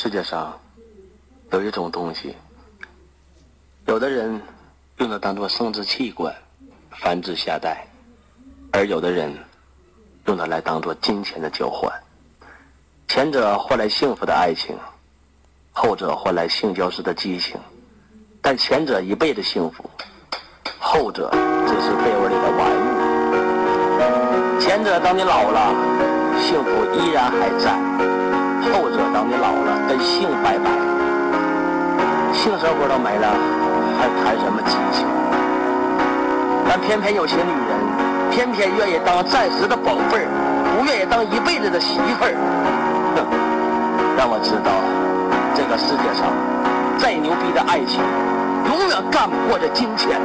世界上有一种东西，有的人用它当做生殖器官，繁殖下代，而有的人用它来当做金钱的交换。前者换来幸福的爱情，后者换来性交时的激情。但前者一辈子幸福，后者只是被窝里的玩物。前者当你老了，幸福依然还在；后者当你老了，跟性拜拜，性生活都没了，还谈什么激情？但偏偏有些女人，偏偏愿意当暂时的宝贝儿，不愿意当一辈子的媳妇儿。哼，让我知道，这个世界上再牛逼的爱情。永远干不过这金钱。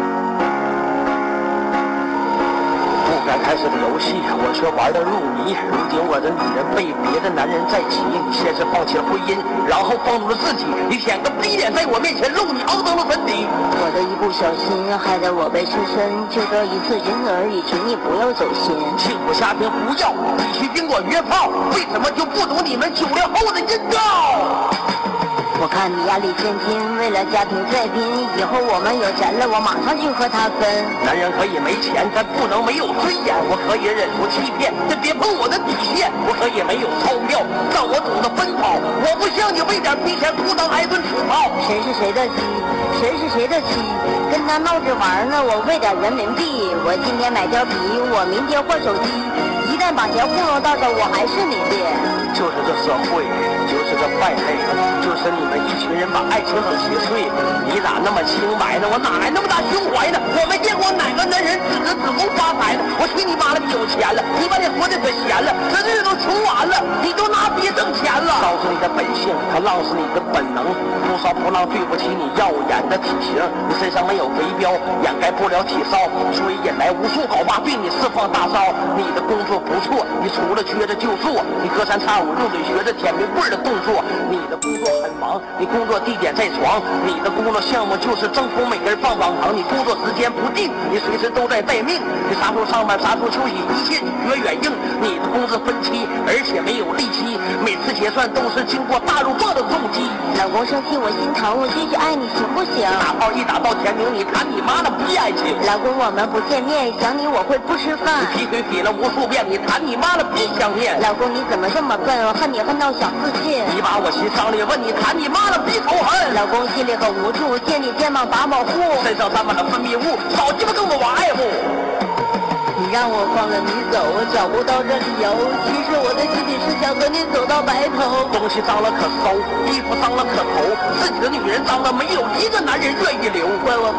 不该开始的游戏，我却玩得入迷。如今我的女人被别的男人在骑，你先是放弃了婚姻，然后放纵了自己。你舔个逼脸在我面前露你肮脏的粉底。我的一不小心，害得我被失身。就这一次，仅此而已，请你不要走心。幸福家庭不要，必须宾馆约炮。为什么就不懂你们九零后的阴道？我看你压力千斤，为了家庭再拼。以后我们有钱了，我马上就和他分。男人可以没钱，但不能没有尊严。我可以忍住欺骗，但别碰我的底线。我可以没有钞票，但我懂得奔跑。我不像你为点皮钱裤裆挨顿土炮。谁是谁的鸡？谁是谁的妻？跟他闹着玩呢，我为点人民币。我今天买貂皮，我明天换手机。一旦把钱糊弄到手，我还是你的。就是这社会。就是这败类，就是你一群人把爱情整稀碎。你咋那么清白呢？我哪来那么大胸怀呢？我没见过哪个男人指着子宫发财呢？我去你妈了，有钱了，你把你活的可闲了，这日子都穷完了，你都拿逼挣钱了。烧死你的本性，他浪是你的本能。不骚不浪，对不起你耀眼的体型。你身上没有肥膘，掩盖不了体骚，所以引来无数好话对你释放大招。你的工作不错，你除了撅着就坐，你隔三差五用嘴学着舔冰棍的。动作，你的工作很忙，你工作地点在床，你的工作项目就是征服每根棒棒糖，你工作时间不定，你随时都在待命，你啥时候上班啥时候休息，一切你绝远应。你的工资分期，而且没有利息，每次结算都是经过大肉棒的重击。老公生气我心疼，我继续爱你行不行？打炮一打到天明，你谈你妈的逼爱情。老公我们不见面，想你我会不吃饭。你劈腿劈了无数遍，你谈你妈的逼想念。老公你怎么这么笨，我恨你恨到想自尽。你把我心伤了，问你谈你妈的逼仇恨。老公心里很无助，借你肩膀把保护。身上沾满了分泌物，少鸡巴跟我玩爱护。你让我放了你走，我找不到这理由。其实我的心里是想和你走到白头。东西脏了可收，衣服脏了可投，自己的女人脏了，没有一个男人愿意留。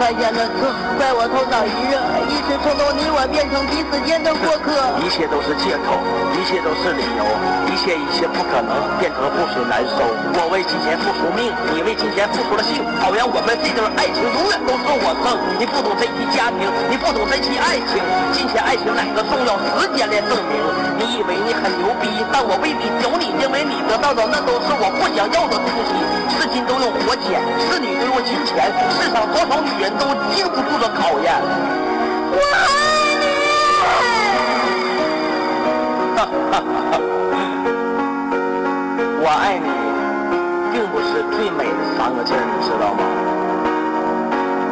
再见了哥，怪我头脑一热，一时冲动，你我变成彼此间的过客。一切都是借口，一切都是理由，一切一切不可能变成覆水难收。我为金钱付出命，你为金钱付出了性，好像我们这段爱情永远都是我胜。你不懂珍惜家庭，你不懂珍惜爱情，金钱爱。情哪个重要？时间来证明。你以为你很牛逼，但我未必屌你，因为你得到的那都是我不想要的东西。是金都用火捡，是你都用金钱。世上多少女人都经不住的考验。我爱你。哈哈哈！我爱你，并不是最美的三个字，你知道吗？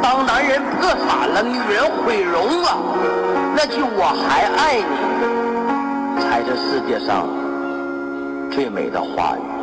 当男人破产了，女人毁容了。那句“我还爱你”才是世界上最美的话语。